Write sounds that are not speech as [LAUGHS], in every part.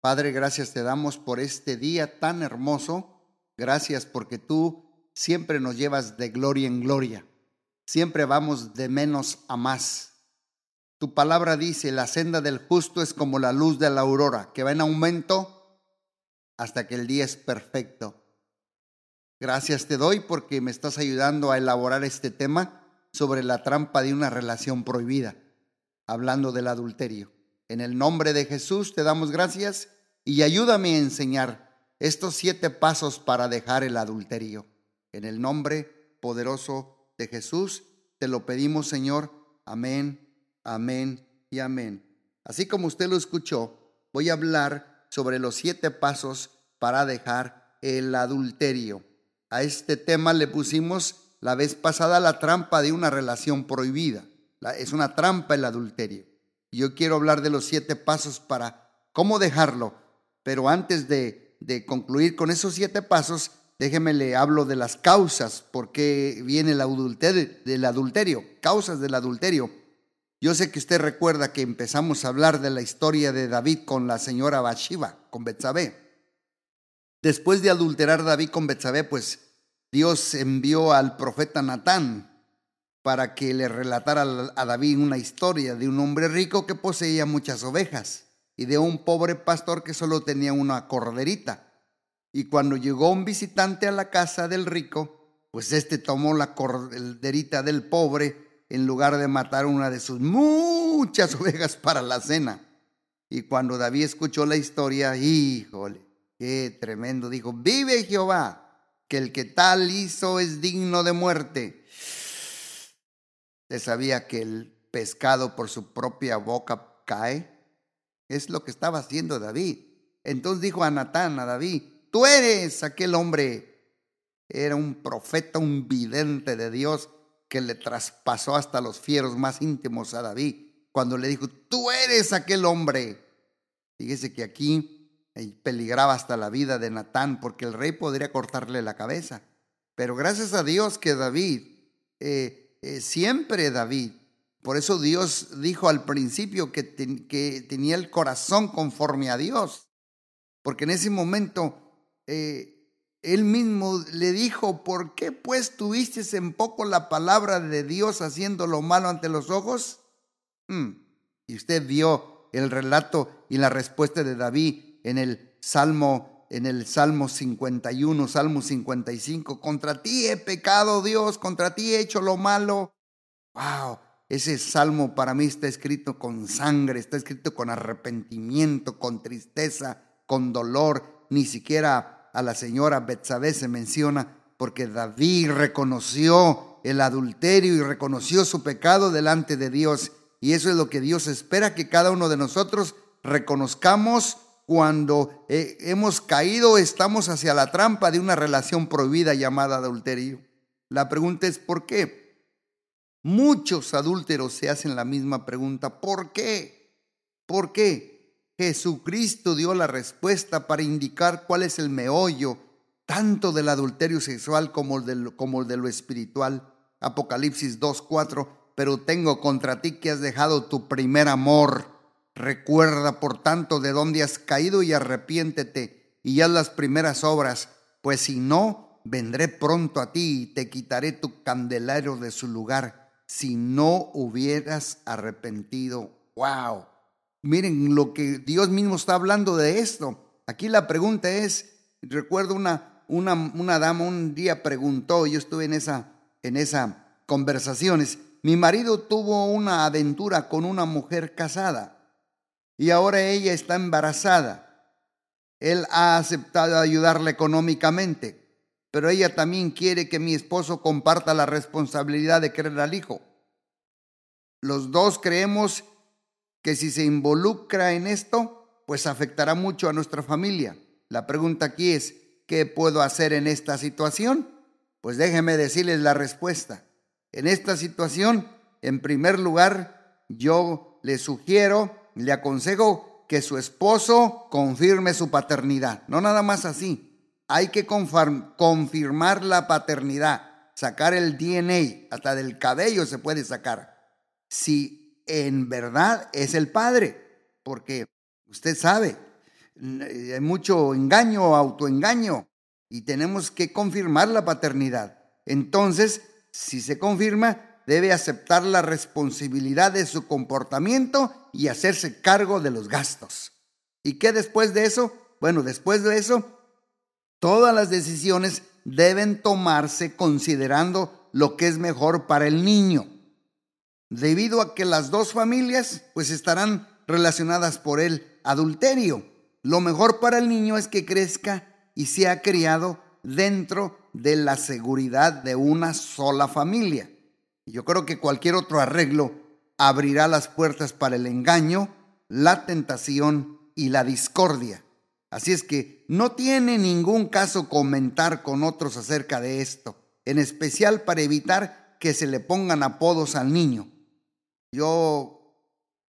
Padre, gracias te damos por este día tan hermoso. Gracias porque tú siempre nos llevas de gloria en gloria. Siempre vamos de menos a más. Tu palabra dice, la senda del justo es como la luz de la aurora, que va en aumento hasta que el día es perfecto. Gracias te doy porque me estás ayudando a elaborar este tema sobre la trampa de una relación prohibida, hablando del adulterio. En el nombre de Jesús te damos gracias y ayúdame a enseñar estos siete pasos para dejar el adulterio. En el nombre poderoso de Jesús te lo pedimos, Señor. Amén, amén y amén. Así como usted lo escuchó, voy a hablar sobre los siete pasos para dejar el adulterio. A este tema le pusimos la vez pasada la trampa de una relación prohibida. es una trampa el adulterio. Yo quiero hablar de los siete pasos para cómo dejarlo, pero antes de, concluir con esos siete pasos, déjeme le hablo de las causas, por qué viene el adulterio, del adulterio, causas del adulterio. Yo sé que usted recuerda que empezamos a hablar de la historia de David con la señora Bathsheba, con Betsabé. Después de adulterar David con Betsabé, pues Dios envió al profeta Natán para que le relatara a David una historia de un hombre rico que poseía muchas ovejas y de un pobre pastor que solo tenía una corderita. Y cuando llegó un visitante a la casa del rico, pues éste tomó la corderita del pobre en lugar de matar una de sus muchas [LAUGHS] ovejas para la cena. Y cuando David escuchó la historia, híjole, qué tremendo, dijo, vive Jehová, que el que tal hizo es digno de muerte ¿Usted sabía que el pescado por su propia boca cae? Es lo que estaba haciendo David. Entonces dijo a Natán, a David, tú eres aquel hombre. Era un profeta, un vidente de Dios que le traspasó hasta los fieros más íntimos a David cuando le dijo, tú eres aquel hombre. Fíjese que aquí peligraba hasta la vida de Natán porque el rey podría cortarle la cabeza. Pero gracias a Dios que David eh, eh, siempre David. Por eso Dios dijo al principio que, tenía el corazón conforme a Dios. Porque en ese momento eh, él mismo le dijo, ¿por qué pues tuviste en poco la palabra de Dios haciendo lo malo ante los ojos? Hmm. Y usted vio el relato y la respuesta de David en el Salmo en el Salmo 51, Salmo 55, contra ti he pecado, Dios, contra ti he hecho lo malo. Wow, ese salmo para mí está escrito con sangre, está escrito con arrepentimiento, con tristeza, con dolor. Ni siquiera a la señora Betsabé se menciona porque David reconoció el adulterio y reconoció su pecado delante de Dios. Y eso es lo que Dios espera que cada uno de nosotros reconozcamos cuando eh, hemos caído, estamos hacia la trampa de una relación prohibida llamada adulterio. La pregunta es ¿por qué? Muchos adúlteros se hacen la misma pregunta. ¿Por qué? ¿Por qué? Jesucristo dio la respuesta para indicar cuál es el meollo tanto del adulterio sexual como, del, como de lo espiritual. Apocalipsis 2.4, pero tengo contra ti que has dejado tu primer amor. Recuerda, por tanto, de dónde has caído y arrepiéntete y haz las primeras obras, pues si no, vendré pronto a ti y te quitaré tu candelero de su lugar, si no hubieras arrepentido. ¡Wow! Miren lo que Dios mismo está hablando de esto. Aquí la pregunta es, recuerdo una, una, una dama un día preguntó, yo estuve en esa, en esa conversaciones, mi marido tuvo una aventura con una mujer casada y ahora ella está embarazada. Él ha aceptado ayudarla económicamente, pero ella también quiere que mi esposo comparta la responsabilidad de creer al hijo. Los dos creemos que si se involucra en esto, pues afectará mucho a nuestra familia. La pregunta aquí es, ¿qué puedo hacer en esta situación? Pues déjeme decirles la respuesta. En esta situación, en primer lugar, yo le sugiero le aconsejo que su esposo confirme su paternidad. No nada más así. Hay que confirmar la paternidad, sacar el DNA, hasta del cabello se puede sacar. Si en verdad es el padre, porque usted sabe, hay mucho engaño, autoengaño, y tenemos que confirmar la paternidad. Entonces, si se confirma, debe aceptar la responsabilidad de su comportamiento y hacerse cargo de los gastos. ¿Y qué después de eso? Bueno, después de eso, todas las decisiones deben tomarse considerando lo que es mejor para el niño. Debido a que las dos familias pues estarán relacionadas por el adulterio. Lo mejor para el niño es que crezca y sea criado dentro de la seguridad de una sola familia. Yo creo que cualquier otro arreglo abrirá las puertas para el engaño, la tentación y la discordia. Así es que no tiene ningún caso comentar con otros acerca de esto, en especial para evitar que se le pongan apodos al niño. Yo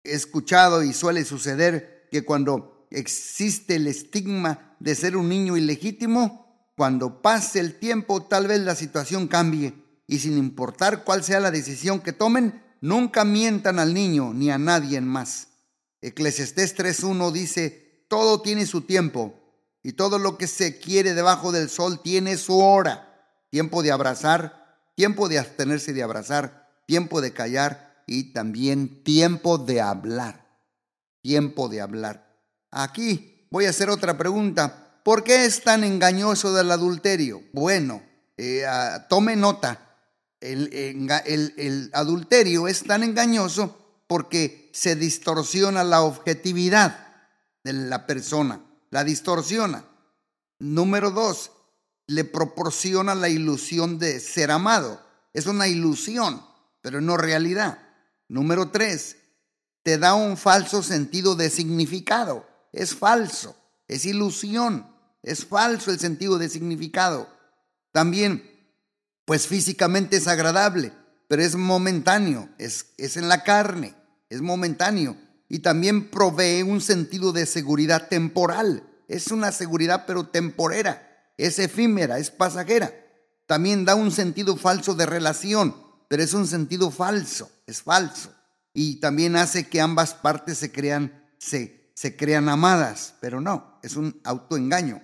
he escuchado y suele suceder que cuando existe el estigma de ser un niño ilegítimo, cuando pase el tiempo tal vez la situación cambie y sin importar cuál sea la decisión que tomen, nunca mientan al niño ni a nadie más. Eclesiastés 3.1 dice, todo tiene su tiempo y todo lo que se quiere debajo del sol tiene su hora. Tiempo de abrazar, tiempo de abstenerse de abrazar, tiempo de callar y también tiempo de hablar. Tiempo de hablar. Aquí voy a hacer otra pregunta. ¿Por qué es tan engañoso del adulterio? Bueno, eh, ah, tome nota el, adulterio es tan engañoso porque se distorsiona la objetividad de la persona, la distorsiona. Número dos, le proporciona la ilusión de ser amado. Es una ilusión, pero no realidad. Número tres, te da un falso sentido de significado. Es falso, es ilusión, es falso el sentido de significado. También pues físicamente es agradable, pero es momentáneo, es, es en la carne, es momentáneo. Y también provee un sentido de seguridad temporal. Es una seguridad pero temporera, es efímera, es pasajera. También da un sentido falso de relación, pero es un sentido falso, es falso. Y también hace que ambas partes se crean, se, se crean amadas, pero no, es un autoengaño.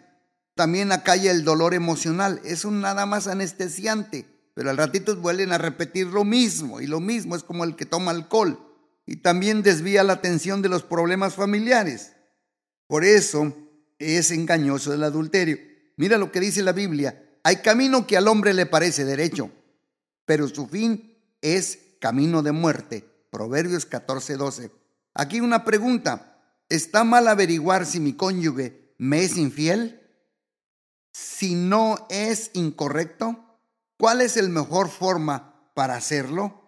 También acalla el dolor emocional. Es un nada más anestesiante. Pero al ratito vuelven a repetir lo mismo. Y lo mismo es como el que toma alcohol. Y también desvía la atención de los problemas familiares. Por eso es engañoso el adulterio. Mira lo que dice la Biblia. Hay camino que al hombre le parece derecho, pero su fin es camino de muerte. Proverbios 14, 12. Aquí una pregunta. ¿Está mal averiguar si mi cónyuge me es infiel? Si no es incorrecto? ¿Cuál es la mejor forma para hacerlo?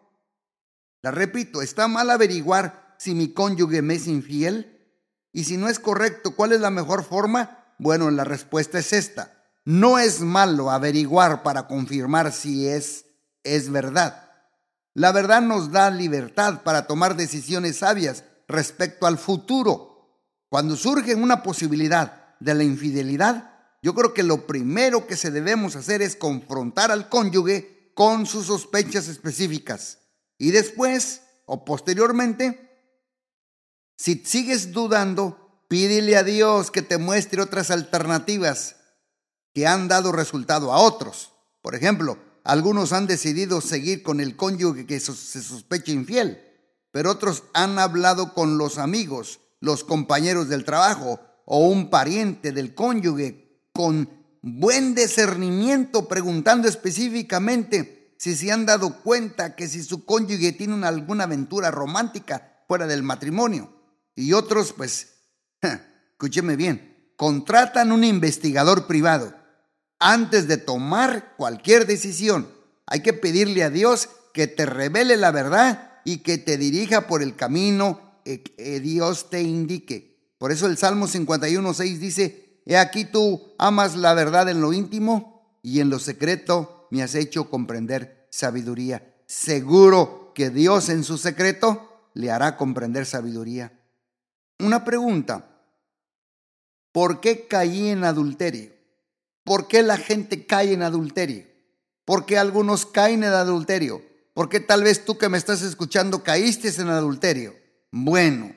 La repito, ¿está mal averiguar si mi cónyuge me es infiel? Y si no es correcto, ¿cuál es la mejor forma? Bueno, la respuesta es esta. No es malo averiguar para confirmar si es, es verdad. La verdad nos da libertad para tomar decisiones sabias respecto al futuro. Cuando surge una posibilidad de la infidelidad, yo creo que lo primero que se debemos hacer es confrontar al cónyuge con sus sospechas específicas. Y después o posteriormente, si sigues dudando, pídele a Dios que te muestre otras alternativas que han dado resultado a otros. Por ejemplo, algunos han decidido seguir con el cónyuge que se sospecha infiel, pero otros han hablado con los amigos, los compañeros del trabajo o un pariente del cónyuge con buen discernimiento, preguntando específicamente si se han dado cuenta que si su cónyuge tiene alguna aventura romántica fuera del matrimonio. Y otros, pues, [LAUGHS] escúcheme bien, contratan un investigador privado. Antes de tomar cualquier decisión, hay que pedirle a Dios que te revele la verdad y que te dirija por el camino que Dios te indique. Por eso el Salmo 51.6 dice, He aquí tú amas la verdad en lo íntimo y en lo secreto me has hecho comprender sabiduría. Seguro que Dios en su secreto le hará comprender sabiduría. Una pregunta. ¿Por qué caí en adulterio? ¿Por qué la gente cae en adulterio? ¿Por qué algunos caen en adulterio? ¿Por qué tal vez tú que me estás escuchando caíste en adulterio? Bueno,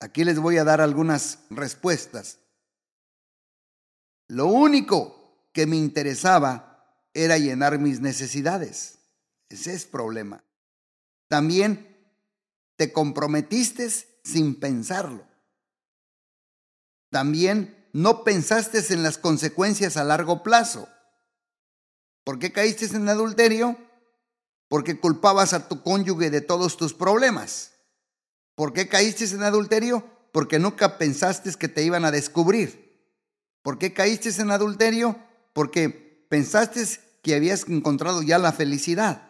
Aquí les voy a dar algunas respuestas. Lo único que me interesaba era llenar mis necesidades. Ese es problema. También te comprometiste sin pensarlo. También no pensaste en las consecuencias a largo plazo. ¿Por qué caíste en adulterio? Porque culpabas a tu cónyuge de todos tus problemas. ¿Por qué caíste en adulterio? Porque nunca pensaste que te iban a descubrir. ¿Por qué caíste en adulterio? Porque pensaste que habías encontrado ya la felicidad.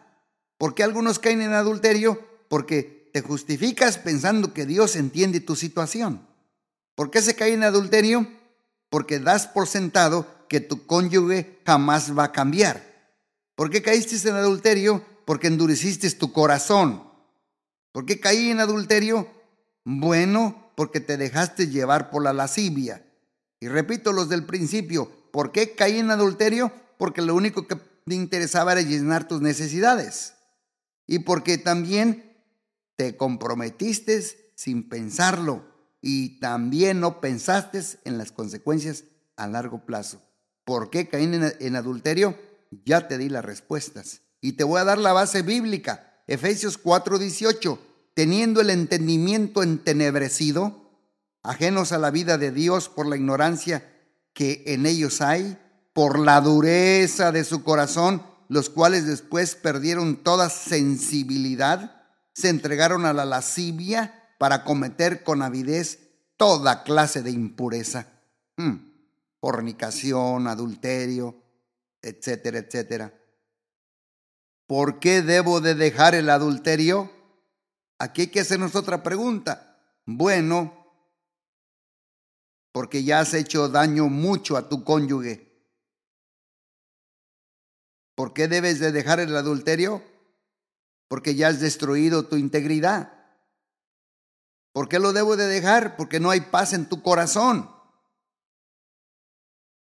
¿Por qué algunos caen en adulterio? Porque te justificas pensando que Dios entiende tu situación. ¿Por qué se cae en adulterio? Porque das por sentado que tu cónyuge jamás va a cambiar. ¿Por qué caíste en adulterio? Porque endureciste tu corazón. ¿Por qué caí en adulterio? Bueno, porque te dejaste llevar por la lascivia. Y repito los del principio, ¿por qué caí en adulterio? Porque lo único que te interesaba era llenar tus necesidades. Y porque también te comprometiste sin pensarlo y también no pensaste en las consecuencias a largo plazo. ¿Por qué caí en, adulterio? Ya te di las respuestas. Y te voy a dar la base bíblica. Efesios 4:18. Teniendo el entendimiento entenebrecido, ajenos a la vida de Dios por la ignorancia que en ellos hay, por la dureza de su corazón, los cuales después perdieron toda sensibilidad, se entregaron a la lascivia para cometer con avidez toda clase de impureza. Hmm fornicación, adulterio, etcétera, etcétera. ¿Por qué debo de dejar el adulterio? Aquí hay que hacernos otra pregunta. Bueno, porque ya has hecho daño mucho a tu cónyuge. ¿Por qué debes de dejar el adulterio? Porque ya has destruido tu integridad. ¿Por qué lo debo de dejar? Porque no hay paz en tu corazón.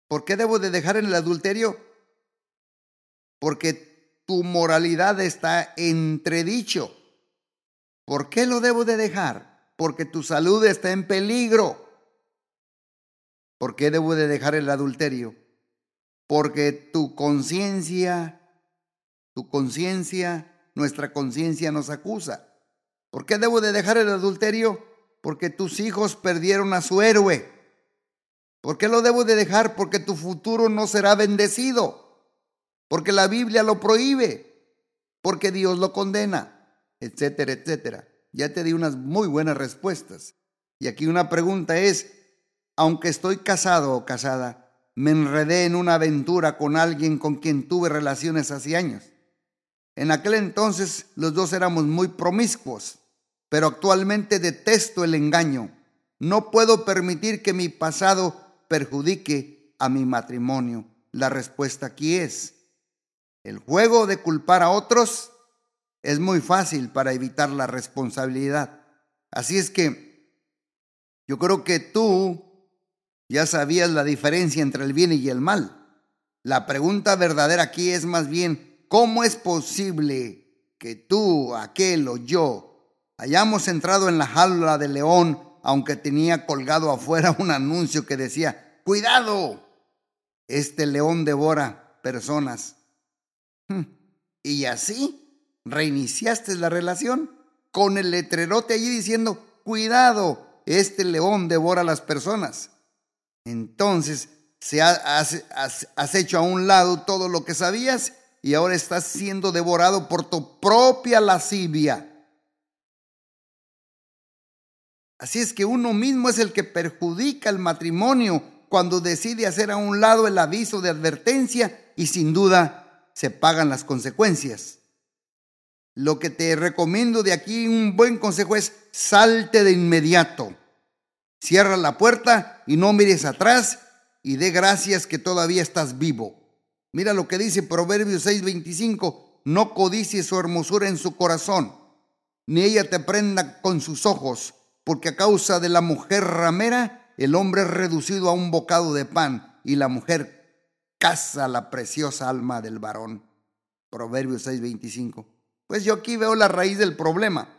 ¿Por qué debo de dejar el adulterio? Porque tu moralidad está entredicho. ¿Por qué lo debo de dejar? Porque tu salud está en peligro. ¿Por qué debo de dejar el adulterio? Porque tu conciencia, tu conciencia, nuestra conciencia nos acusa. ¿Por qué debo de dejar el adulterio? Porque tus hijos perdieron a su héroe. ¿Por qué lo debo de dejar? Porque tu futuro no será bendecido. Porque la Biblia lo prohíbe. Porque Dios lo condena. Etcétera, etcétera. Ya te di unas muy buenas respuestas. Y aquí una pregunta es, aunque estoy casado o casada, me enredé en una aventura con alguien con quien tuve relaciones hace años. En aquel entonces los dos éramos muy promiscuos, pero actualmente detesto el engaño. No puedo permitir que mi pasado perjudique a mi matrimonio? La respuesta aquí es, el juego de culpar a otros es muy fácil para evitar la responsabilidad. Así es que yo creo que tú ya sabías la diferencia entre el bien y el mal. La pregunta verdadera aquí es más bien, ¿cómo es posible que tú, aquel o yo hayamos entrado en la jaula de león aunque tenía colgado afuera un anuncio que decía, cuidado, este león devora personas. Hmm. Y así reiniciaste la relación con el letrerote allí diciendo, cuidado, este león devora las personas. Entonces, se has, has hecho a un lado todo lo que sabías y ahora estás siendo devorado por tu propia lascivia. Así es que uno mismo es el que perjudica el matrimonio cuando decide hacer a un lado el aviso de advertencia y sin duda se pagan las consecuencias. Lo que te recomiendo de aquí, un buen consejo es salte de inmediato. Cierra la puerta y no mires atrás y dé gracias que todavía estás vivo. Mira lo que dice Proverbios 6:25, no codicies su hermosura en su corazón, ni ella te prenda con sus ojos porque a causa de la mujer ramera, el hombre es reducido a un bocado de pan y la mujer caza la preciosa alma del varón. Proverbios 6:25. Pues yo aquí veo la raíz del problema.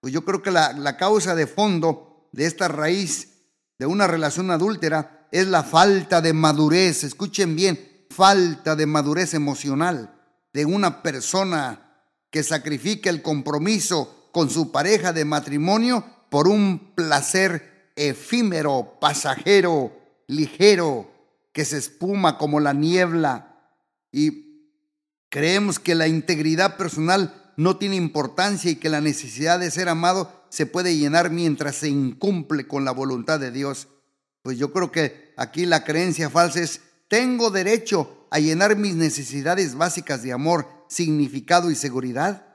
Pues yo creo que la, la causa de fondo de esta raíz de una relación adúltera es la falta de madurez. Escuchen bien, falta de madurez emocional de una persona que sacrifica el compromiso con su pareja de matrimonio por un placer efímero, pasajero, ligero, que se espuma como la niebla. Y creemos que la integridad personal no tiene importancia y que la necesidad de ser amado se puede llenar mientras se incumple con la voluntad de Dios. Pues yo creo que aquí la creencia falsa es, tengo derecho a llenar mis necesidades básicas de amor, significado y seguridad.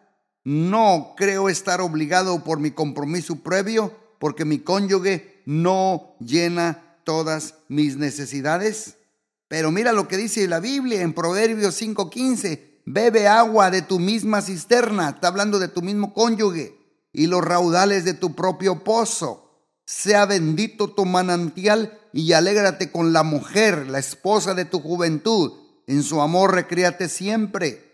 No creo estar obligado por mi compromiso previo porque mi cónyuge no llena todas mis necesidades. Pero mira lo que dice la Biblia en Proverbios 5:15. Bebe agua de tu misma cisterna, está hablando de tu mismo cónyuge, y los raudales de tu propio pozo. Sea bendito tu manantial y alégrate con la mujer, la esposa de tu juventud. En su amor recréate siempre.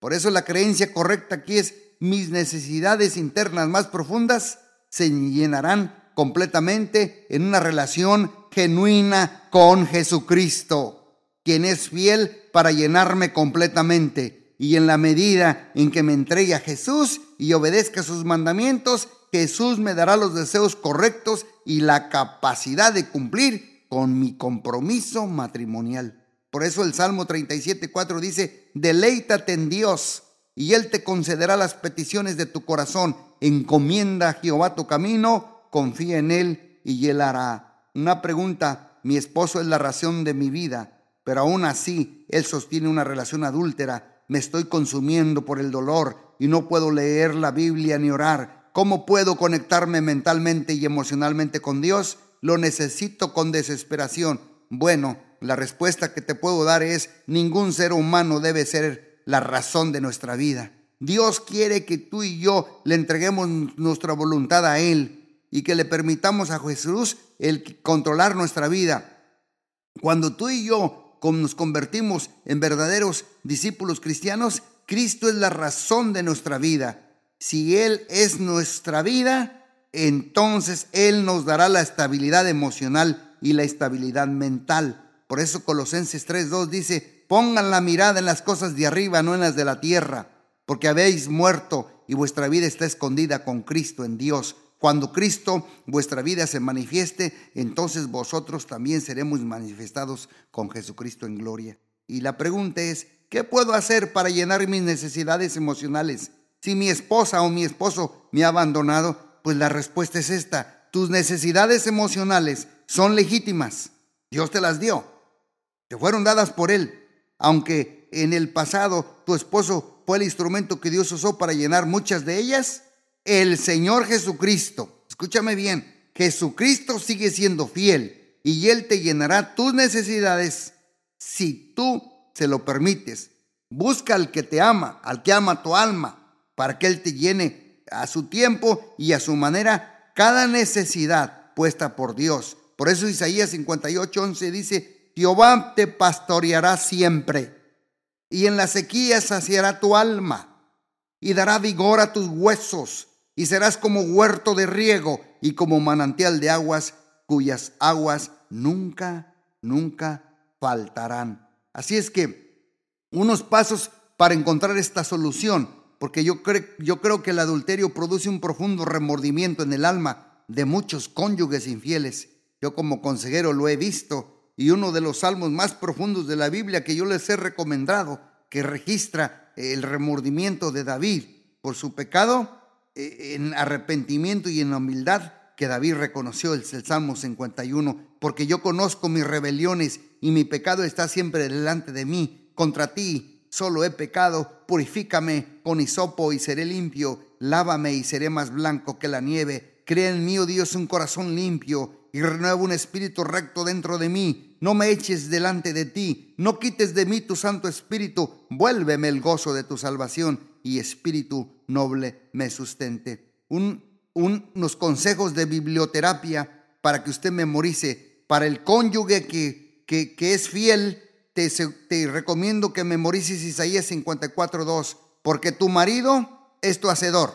Por eso la creencia correcta aquí es mis necesidades internas más profundas se llenarán completamente en una relación genuina con Jesucristo, quien es fiel para llenarme completamente. Y en la medida en que me entregue a Jesús y obedezca sus mandamientos, Jesús me dará los deseos correctos y la capacidad de cumplir con mi compromiso matrimonial. Por eso el Salmo 37.4 dice, deleítate en Dios y Él te concederá las peticiones de tu corazón. Encomienda a Jehová tu camino, confía en Él y Él hará. Una pregunta, mi esposo es la razón de mi vida, pero aún así Él sostiene una relación adúltera. Me estoy consumiendo por el dolor y no puedo leer la Biblia ni orar. ¿Cómo puedo conectarme mentalmente y emocionalmente con Dios? Lo necesito con desesperación. Bueno, la respuesta que te puedo dar es, ningún ser humano debe ser la razón de nuestra vida. Dios quiere que tú y yo le entreguemos nuestra voluntad a Él y que le permitamos a Jesús el controlar nuestra vida. Cuando tú y yo nos convertimos en verdaderos discípulos cristianos, Cristo es la razón de nuestra vida. Si Él es nuestra vida, entonces Él nos dará la estabilidad emocional y la estabilidad mental. Por eso Colosenses 3.2 dice, pongan la mirada en las cosas de arriba, no en las de la tierra, porque habéis muerto y vuestra vida está escondida con Cristo en Dios. Cuando Cristo, vuestra vida, se manifieste, entonces vosotros también seremos manifestados con Jesucristo en gloria. Y la pregunta es, ¿qué puedo hacer para llenar mis necesidades emocionales? Si mi esposa o mi esposo me ha abandonado, pues la respuesta es esta. Tus necesidades emocionales son legítimas. Dios te las dio. Te fueron dadas por Él aunque en el pasado tu esposo fue el instrumento que Dios usó para llenar muchas de ellas, el Señor Jesucristo, escúchame bien, Jesucristo sigue siendo fiel y Él te llenará tus necesidades si tú se lo permites. Busca al que te ama, al que ama tu alma, para que Él te llene a su tiempo y a su manera cada necesidad puesta por Dios. Por eso Isaías 58, 11 dice, Jehová te pastoreará siempre, y en la sequía saciará tu alma, y dará vigor a tus huesos, y serás como huerto de riego y como manantial de aguas, cuyas aguas nunca, nunca faltarán. Así es que unos pasos para encontrar esta solución, porque yo, yo creo que el adulterio produce un profundo remordimiento en el alma de muchos cónyuges infieles. Yo como consejero lo he visto y uno de los salmos más profundos de la Biblia que yo les he recomendado, que registra el remordimiento de David por su pecado, en arrepentimiento y en humildad, que David reconoció el, el Salmo 51, porque yo conozco mis rebeliones y mi pecado está siempre delante de mí. Contra ti solo he pecado, purifícame con hisopo y seré limpio, lávame y seré más blanco que la nieve. Crea en mí, oh Dios, un corazón limpio y renueva un espíritu recto dentro de mí. No me eches delante de ti, no quites de mí tu Santo Espíritu, vuélveme el gozo de tu salvación y espíritu noble me sustente. Un, unos consejos de biblioterapia para que usted memorice. Para el cónyuge que, que, que es fiel, te, te recomiendo que memorices Isaías 54.2, porque tu marido es tu hacedor.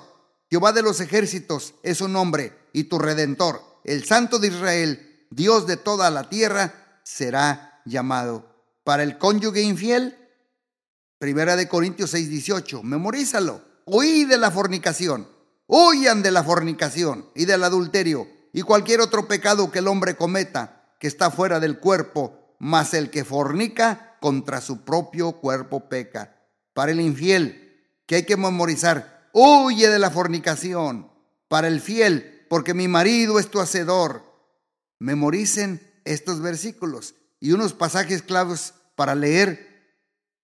Jehová de los ejércitos es su nombre y tu redentor el Santo de Israel, Dios de toda la tierra, será llamado. Para el cónyuge infiel, Primera de Corintios 6, 18, memorízalo. Huí de la fornicación, huyan de la fornicación y del adulterio y cualquier otro pecado que el hombre cometa que está fuera del cuerpo, mas el que fornica contra su propio cuerpo peca. Para el infiel, que hay que memorizar, huye de la fornicación. Para el fiel, porque mi marido es tu hacedor. Memoricen estos versículos y unos pasajes claves para leer.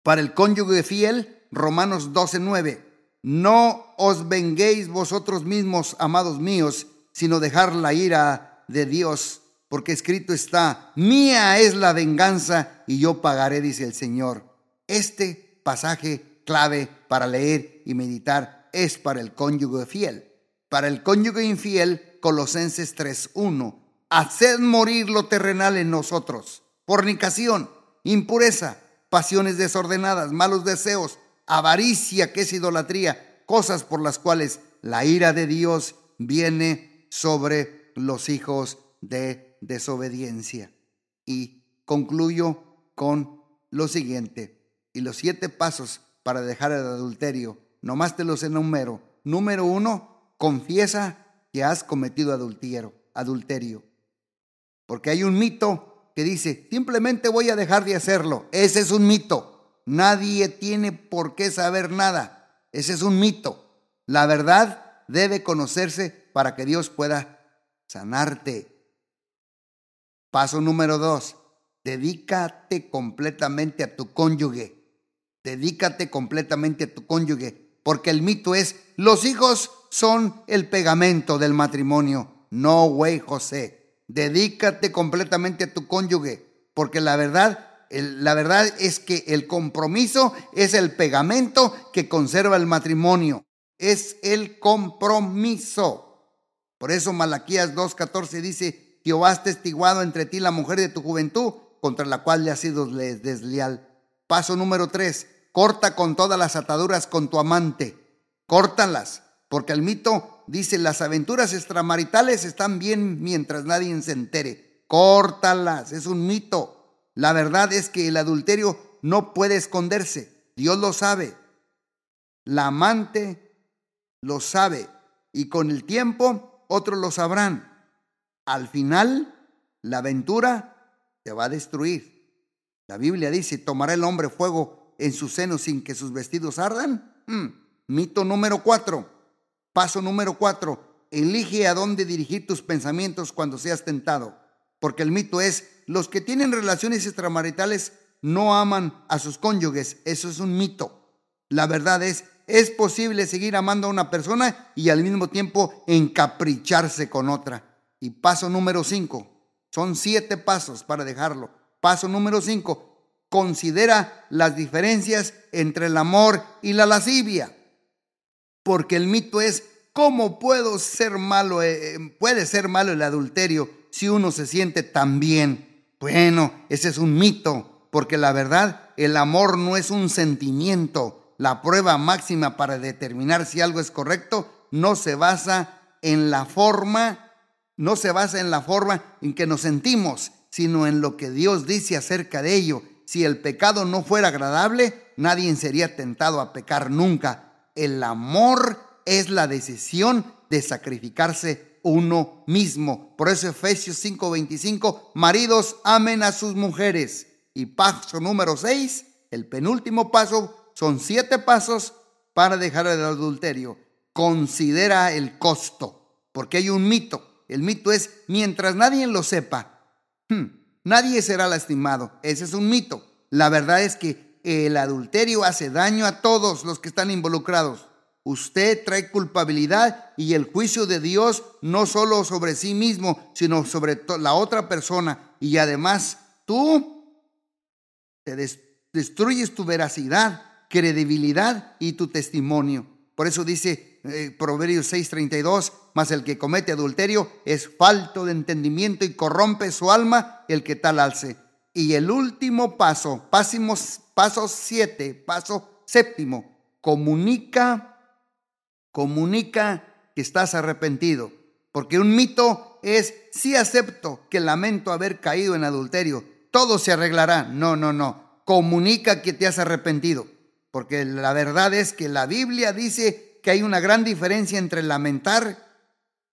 Para el cónyuge fiel, Romanos 12:9. No os venguéis vosotros mismos, amados míos, sino dejar la ira de Dios porque escrito está, mía es la venganza y yo pagaré, dice el Señor. Este pasaje clave para leer y meditar es para el cónyuge fiel. Para el cónyuge infiel, Colosenses 3.1, haced morir lo terrenal en nosotros, fornicación, impureza, pasiones desordenadas, malos deseos, avaricia, que es idolatría, cosas por las cuales la ira de Dios viene sobre los hijos de desobediencia. Y concluyo con lo siguiente. Y los siete pasos para dejar el adulterio, nomás te los enumero. Número uno, confiesa que has cometido adulterio, adulterio. Porque hay un mito que dice, simplemente voy a dejar de hacerlo. Ese es un mito. Nadie tiene por qué saber nada. Ese es un mito. La verdad debe conocerse para que Dios pueda sanarte. Paso número dos, dedícate completamente a tu cónyuge. Dedícate completamente a tu cónyuge, porque el mito es, los hijos son el pegamento del matrimonio. No, güey, José. Dedícate completamente a tu cónyuge, porque la verdad, la verdad es que el compromiso es el pegamento que conserva el matrimonio. Es el compromiso. Por eso Malaquías 2.14 dice, Jehová has testiguado entre ti la mujer de tu juventud, contra la cual le has sido desleal. Paso número tres, corta con todas las ataduras con tu amante. Córtalas, porque el mito dice, las aventuras extramaritales están bien mientras nadie se entere. Córtalas, es un mito. La verdad es que el adulterio no puede esconderse. Dios lo sabe. La amante lo sabe. Y con el tiempo otros lo sabrán al final la aventura te va a destruir. La Biblia dice, ¿tomará el hombre fuego en su seno sin que sus vestidos ardan? Mm. Mito número cuatro. Paso número cuatro. Elige a dónde dirigir tus pensamientos cuando seas tentado. Porque el mito es, los que tienen relaciones extramaritales no aman a sus cónyuges. Eso es un mito. La verdad es, es posible seguir amando a una persona y al mismo tiempo encapricharse con otra. Y paso número cinco, son siete pasos para dejarlo. Paso número cinco, considera las diferencias entre el amor y la lascivia. Porque el mito es, ¿cómo puedo ser malo, eh, eh, puede ser malo el adulterio si uno se siente tan bien? Bueno, ese es un mito, porque la verdad, el amor no es un sentimiento. La prueba máxima para determinar si algo es correcto no se basa en la forma no se basa en la forma en que nos sentimos, sino en lo que Dios dice acerca de ello. Si el pecado no fuera agradable, nadie sería tentado a pecar nunca. El amor es la decisión de sacrificarse uno mismo. Por eso Efesios 5:25, maridos amen a sus mujeres. Y paso número 6, el penúltimo paso, son siete pasos para dejar el adulterio. Considera el costo, porque hay un mito el mito es, mientras nadie lo sepa, hmm, nadie será lastimado. Ese es un mito. La verdad es que el adulterio hace daño a todos los que están involucrados. Usted trae culpabilidad y el juicio de Dios no solo sobre sí mismo, sino sobre la otra persona. Y además tú te destruyes tu veracidad, credibilidad y tu testimonio. Por eso dice eh, Proverbios 6:32, mas el que comete adulterio es falto de entendimiento y corrompe su alma el que tal alce. Y el último paso, pasimos, paso 7, paso séptimo, comunica, comunica que estás arrepentido. Porque un mito es, si acepto que lamento haber caído en adulterio, todo se arreglará. No, no, no. Comunica que te has arrepentido. Porque la verdad es que la Biblia dice que hay una gran diferencia entre lamentar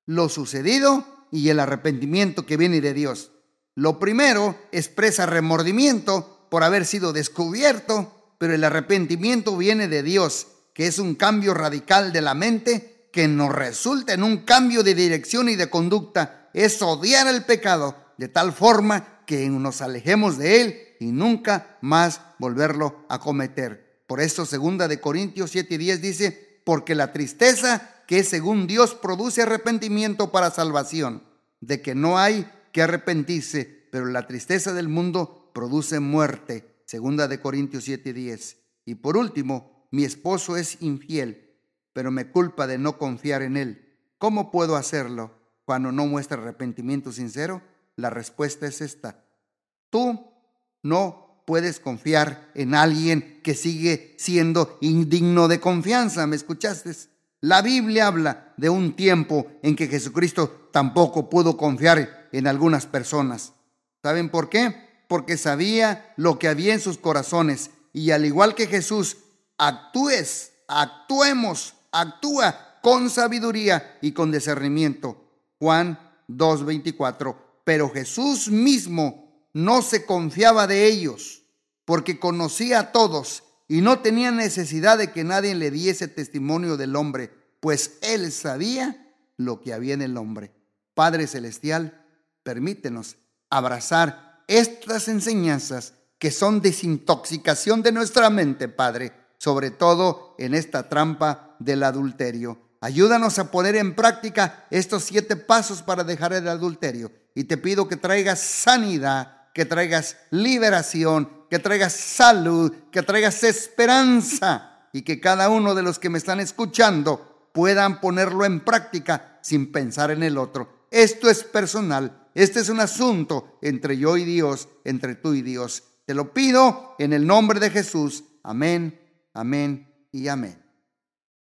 lo sucedido y el arrepentimiento que viene de Dios. Lo primero expresa remordimiento por haber sido descubierto, pero el arrepentimiento viene de Dios, que es un cambio radical de la mente que nos resulta en un cambio de dirección y de conducta. Es odiar el pecado de tal forma que nos alejemos de él y nunca más volverlo a cometer. Por eso segunda de Corintios 7 y 10 dice, porque la tristeza que según Dios produce arrepentimiento para salvación, de que no hay que arrepentirse, pero la tristeza del mundo produce muerte. Segunda de Corintios 7 y 10. Y por último, mi esposo es infiel, pero me culpa de no confiar en él. ¿Cómo puedo hacerlo cuando no muestra arrepentimiento sincero? La respuesta es esta. Tú no puedes confiar en alguien que sigue siendo indigno de confianza. ¿Me escuchaste? La Biblia habla de un tiempo en que Jesucristo tampoco pudo confiar en algunas personas. ¿Saben por qué? Porque sabía lo que había en sus corazones. Y al igual que Jesús, actúes, actuemos, actúa con sabiduría y con discernimiento. Juan 2.24 pero Jesús mismo no se confiaba de ellos, porque conocía a todos y no tenía necesidad de que nadie le diese testimonio del hombre, pues él sabía lo que había en el hombre. Padre Celestial, permítenos abrazar estas enseñanzas que son desintoxicación de nuestra mente, Padre, sobre todo en esta trampa del adulterio. Ayúdanos a poner en práctica estos siete pasos para dejar el adulterio y te pido que traigas sanidad, que traigas liberación, que traigas salud, que traigas esperanza y que cada uno de los que me están escuchando puedan ponerlo en práctica sin pensar en el otro. Esto es personal, este es un asunto entre yo y Dios, entre tú y Dios. Te lo pido en el nombre de Jesús. Amén, amén y amén.